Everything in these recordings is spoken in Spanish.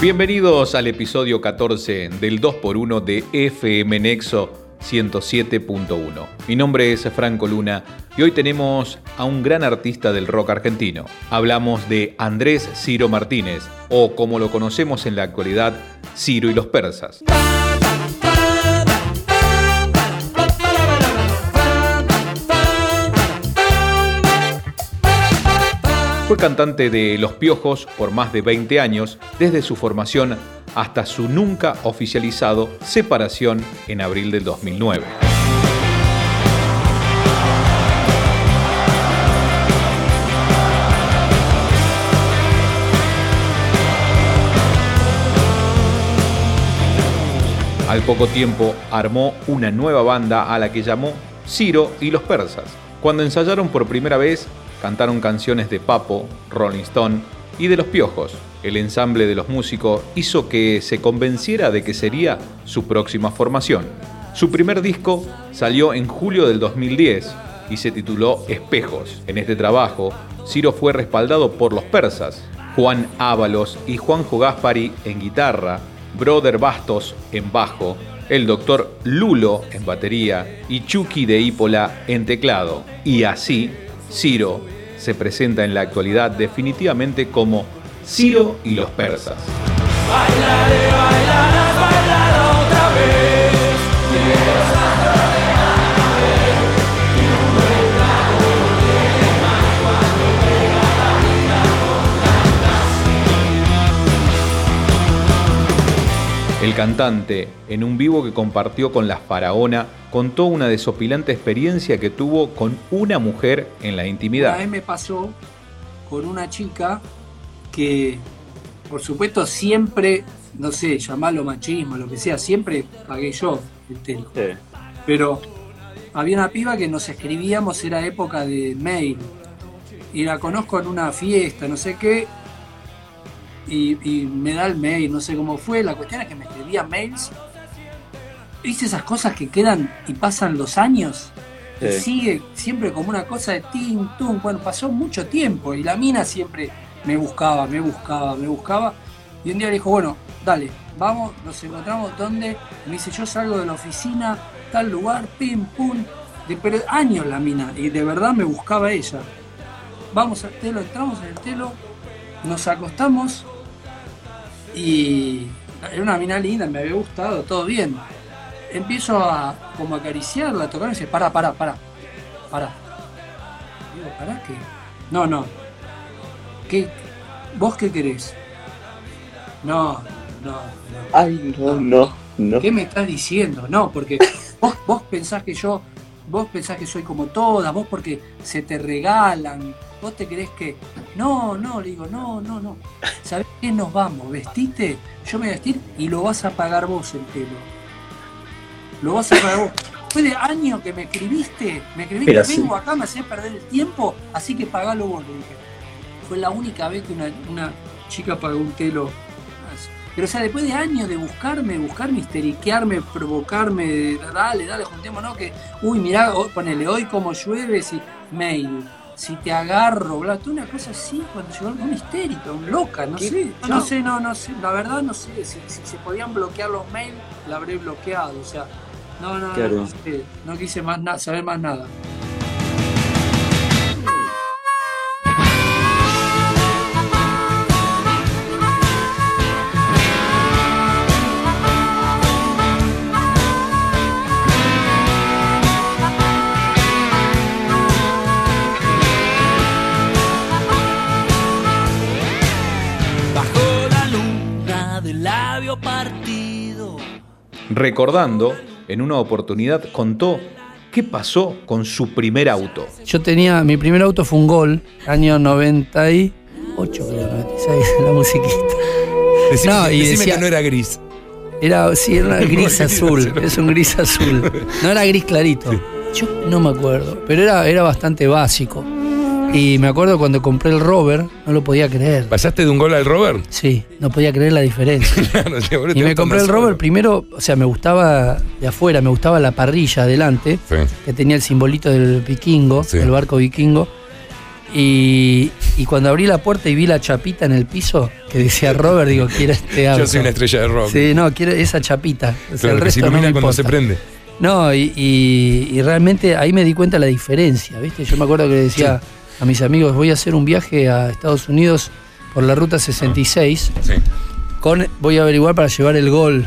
Bienvenidos al episodio 14 del 2x1 de FM Nexo 107.1. Mi nombre es Franco Luna y hoy tenemos a un gran artista del rock argentino. Hablamos de Andrés Ciro Martínez, o como lo conocemos en la actualidad, Ciro y los Persas. Fue cantante de Los Piojos por más de 20 años, desde su formación hasta su nunca oficializado separación en abril del 2009. Al poco tiempo armó una nueva banda a la que llamó Ciro y los Persas. Cuando ensayaron por primera vez, cantaron canciones de Papo, Rolling Stone y de Los Piojos. El ensamble de los músicos hizo que se convenciera de que sería su próxima formación. Su primer disco salió en julio del 2010 y se tituló Espejos. En este trabajo, Ciro fue respaldado por los persas, Juan Ábalos y Juanjo Gaspari en guitarra, Brother Bastos en bajo, el doctor Lulo en batería y Chucky de Ípola en teclado. Y así Ciro se presenta en la actualidad definitivamente como Ciro y los persas. El cantante, en un vivo que compartió con la faraona, contó una desopilante experiencia que tuvo con una mujer en la intimidad. Una vez me pasó con una chica que, por supuesto, siempre, no sé, llamarlo machismo, lo que sea, siempre pagué yo el telo. Pero había una piba que nos escribíamos, era época de mail, y la conozco en una fiesta, no sé qué, y, me da el mail, no sé cómo fue. La cuestión es que me escribía mails. ¿Viste esas cosas que quedan y pasan los años? Y sigue siempre como una cosa de tin, tum. Bueno, pasó mucho tiempo y la mina siempre me buscaba, me buscaba, me buscaba. Y un día le dijo, bueno, dale, vamos, nos encontramos donde. Me dice, yo salgo de la oficina, tal lugar, pim, pum. De, pero años la mina, y de verdad me buscaba ella. Vamos al telo, entramos en el telo, nos acostamos y era una mina linda, me había gustado, todo bien. Empiezo a como acariciarla, a tocarla y dice, para, para, para, para. Digo, ¿para qué? No, no. ¿Qué? ¿Vos qué querés? No, no, no. Ay, no, no, no. ¿Qué me estás diciendo? No, porque vos, vos pensás que yo, vos pensás que soy como todas, vos porque se te regalan, vos te crees que. No, no, le digo, no, no, no. ¿Sabés qué nos vamos? ¿Vestiste? Yo me voy a vestir y lo vas a pagar vos el pelo. Lo vas a pagar vos. Fue de años que me escribiste, me escribiste, vengo acá, me hacés perder el tiempo, así que pagalo vos, le dije. Fue la única vez que una, chica pagó un telo pero o sea, después de años de buscarme, buscarme, histeriquearme, provocarme, dale, dale, juntémonos que, uy, mirá, ponele, hoy como llueve, si mail, si te agarro, bla, tú una cosa así cuando llegó un histérico, un loca, no sé, no, sé, no, no sé, la verdad no sé, si, se podían bloquear los mails, la habré bloqueado, o sea, no, no, no, no, quise más nada, saber más nada. Recordando, en una oportunidad contó qué pasó con su primer auto. Yo tenía, mi primer auto fue un Gol, año 98, creo, 96, la musiquita. Decime, no, y decime que no era gris. Era, sí, era gris azul, es un gris azul. No era gris clarito. Yo no me acuerdo, pero era, era bastante básico. Y me acuerdo cuando compré el rover, no lo podía creer. ¿Pasaste de un gol al rover? Sí, no podía creer la diferencia. y me compré el rover primero, o sea, me gustaba de afuera, me gustaba la parrilla adelante, que tenía el simbolito del vikingo, el barco vikingo. Y, y cuando abrí la puerta y vi la chapita en el piso que decía Robert, digo, quiero este auto. Yo soy una estrella de rock. Sí, no, quiero esa chapita. O sea, el resto se ilumina cuando se prende. No, y, realmente ahí me di cuenta la diferencia, ¿viste? Yo me acuerdo que decía a mis amigos, voy a hacer un viaje a Estados Unidos por la ruta 66. Sí. Con, voy a averiguar para llevar el gol.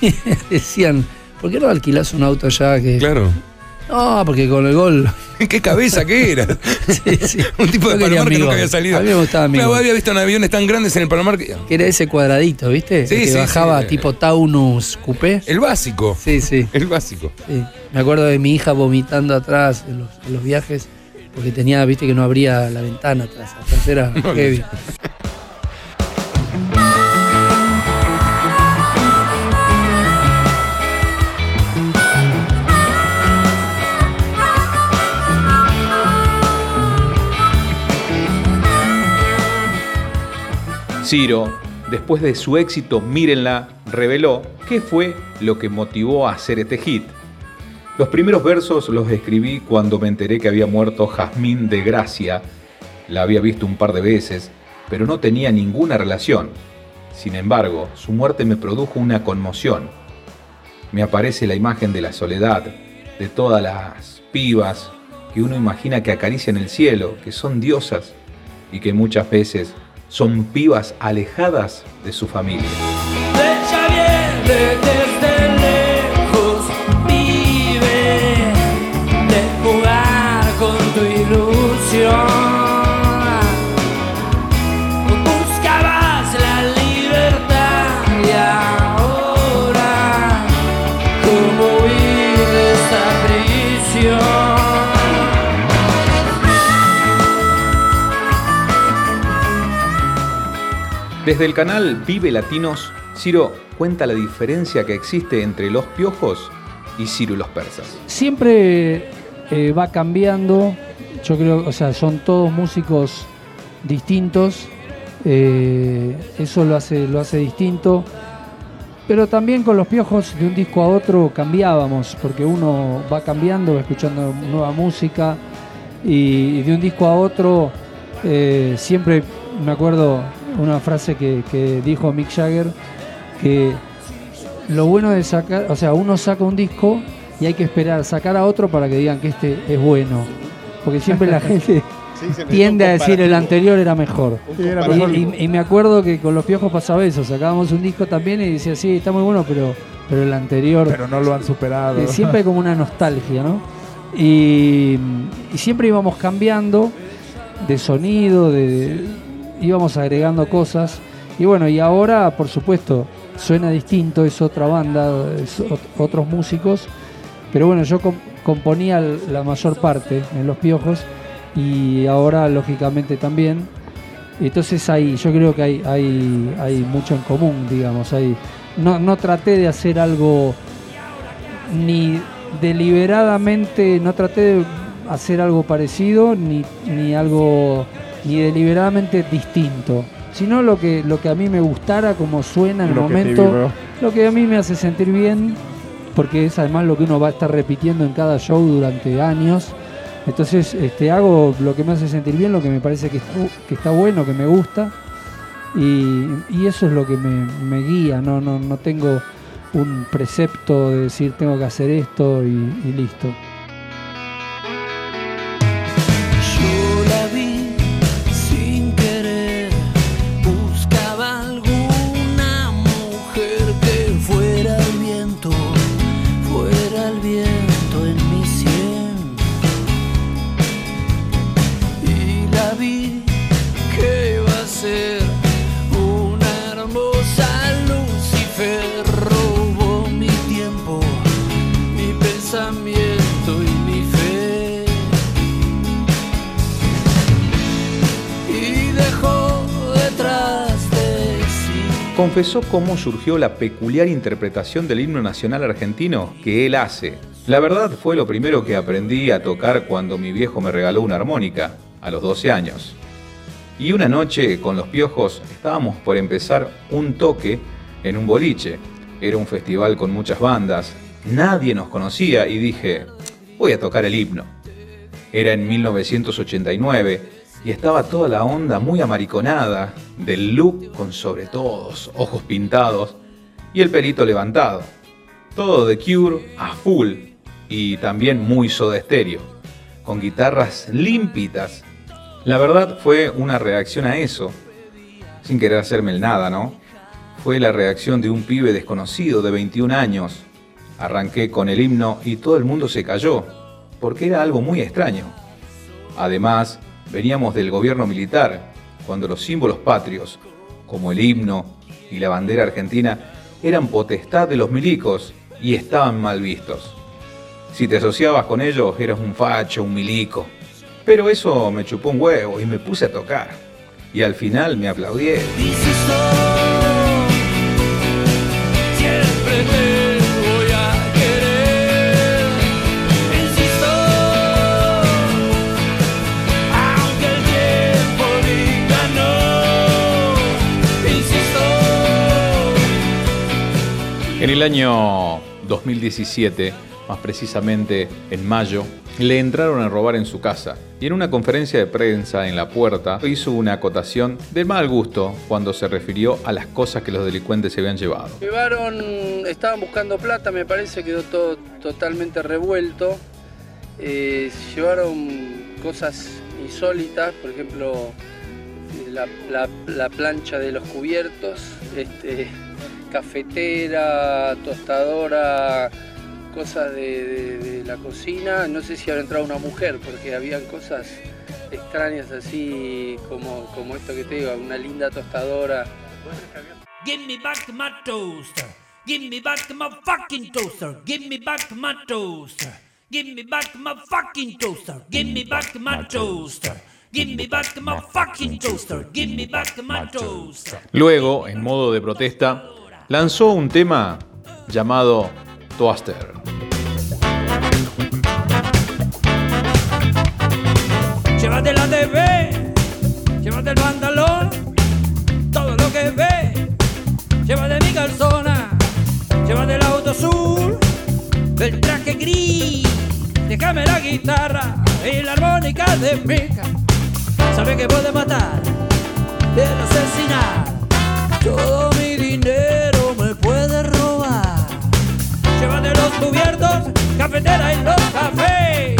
Decían, ¿por qué no alquilas un auto ya que. Claro. No, porque con el gol. ¿Qué cabeza que era? sí, sí. Un tipo de Palomar que nunca había salido. A mí me gustaba Claro, había visto aviones tan grandes en el Palomar que. que era ese cuadradito, ¿viste? Sí, que bajaba tipo Taunus Coupé. El básico. Sí, sí. El básico. Sí. Me acuerdo de mi hija vomitando atrás en los, en los viajes porque tenía, viste, que no abría la ventana atrás. Atrás era heavy. Ciro, después de su éxito Mírenla, reveló qué fue lo que motivó a hacer este hit. Los primeros versos los escribí cuando me enteré que había muerto Jazmín de Gracia. La había visto un par de veces, pero no tenía ninguna relación. Sin embargo, su muerte me produjo una conmoción. Me aparece la imagen de la soledad, de todas las pibas que uno imagina que acarician el cielo, que son diosas y que muchas veces son pibas alejadas de su familia. Desde el canal Vive Latinos, Ciro cuenta la diferencia que existe entre los piojos y Ciro y los persas. Siempre eh, va cambiando, yo creo, o sea, son todos músicos distintos, eh, eso lo hace, lo hace distinto. Pero también con los piojos de un disco a otro cambiábamos, porque uno va cambiando, va escuchando nueva música y de un disco a otro eh, siempre me acuerdo una frase que, dijo Mick Jagger, que lo bueno de sacar, o sea, uno saca un disco y hay que esperar sacar a otro para que digan que este es bueno. Porque siempre la gente tiende a decir el anterior era mejor. Y, me acuerdo que con los piojos pasaba eso, sacábamos un disco también y decía, sí, está muy bueno, pero, pero el anterior... Pero no lo han superado. Eh, siempre hay como una nostalgia, ¿no? Y, y siempre íbamos cambiando de sonido, de, íbamos agregando cosas. Y bueno, y ahora, por supuesto, suena distinto, es otra banda, es otros músicos. Pero bueno, yo componía la mayor parte en Los Piojos y ahora, lógicamente, también. Entonces ahí, yo creo que hay, hay, hay mucho en común, digamos. Hay, no, no traté de hacer algo ni deliberadamente, no traté de hacer algo parecido, ni, ni algo ni deliberadamente distinto, sino lo que, lo que a mí me gustara, como suena en el momento, lo que a mí me hace sentir bien, porque es además lo que uno va a estar repitiendo en cada show durante años. Entonces este, hago lo que me hace sentir bien, lo que me parece que está, que está bueno, que me gusta, y, eso es lo que me, guía, no, no, no tengo un precepto de decir tengo que hacer esto y listo. Confesó cómo surgió la peculiar interpretación del himno nacional argentino que él hace. La verdad fue lo primero que aprendí a tocar cuando mi viejo me regaló una armónica, a los 12 años. Y una noche con los piojos estábamos por empezar un toque en un boliche. Era un festival con muchas bandas, nadie nos conocía y dije, voy a tocar el himno. Era en 1989 Y estaba toda la onda muy amariconada, del look con sobre todos, ojos pintados y el pelito levantado. Todo de Cure a full y también muy soda estéreo, con guitarras límpidas. La verdad fue una reacción a eso, sin querer hacerme el nada, ¿no? Fue la reacción de un pibe desconocido de 21 años. Arranqué con el himno y todo el mundo se cayó, porque era algo muy extraño. Además, veníamos del gobierno militar, cuando los símbolos patrios, como el himno y la bandera argentina, eran potestad de los milicos y estaban mal vistos. Si te asociabas con ellos, eras un facho, un milico. Pero eso me chupó un huevo y me puse a tocar. Y al final me aplaudieron. En el año 2017, más precisamente en mayo, le entraron a robar en su casa y en una conferencia de prensa en la puerta hizo una acotación de mal gusto cuando se refirió a las cosas que los delincuentes se habían llevado. Llevaron, estaban buscando plata, me parece, quedó todo totalmente revuelto. Eh, llevaron cosas insólitas, por ejemplo, la, la plancha de los cubiertos, este, cafetera, tostadora, cosas de, la cocina. No sé si habrá entrado una mujer, porque habían cosas extrañas así como, como esto que te digo, una linda tostadora. Give me back my toaster. Give me back my fucking toaster. Give me back my toaster. Give me back my fucking toaster. Give me back my toaster. Give me back my fucking toaster. Give me back my toaster. Luego, en modo de protesta, lanzó un tema llamado Toaster. Llévate la TV, llévate el pantalón, todo lo que ve, llévate mi calzona, llévate el auto azul, el traje gris, déjame la guitarra y la armónica de mica. Sabe que puede matar, puede asesinar todo mi dinero cubiertos, cafetera y los cafés.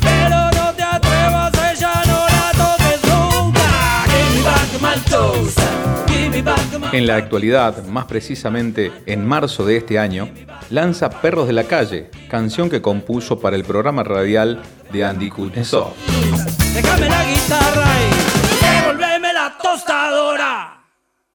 Pero no te atrevas, ella no la toques nunca. Give me back my toaster. Give me back my En la actualidad, más precisamente en marzo de este año, lanza Perros de la Calle, canción que compuso para el programa radial de Andy Kuznetsov. Déjame la guitarra tostadora.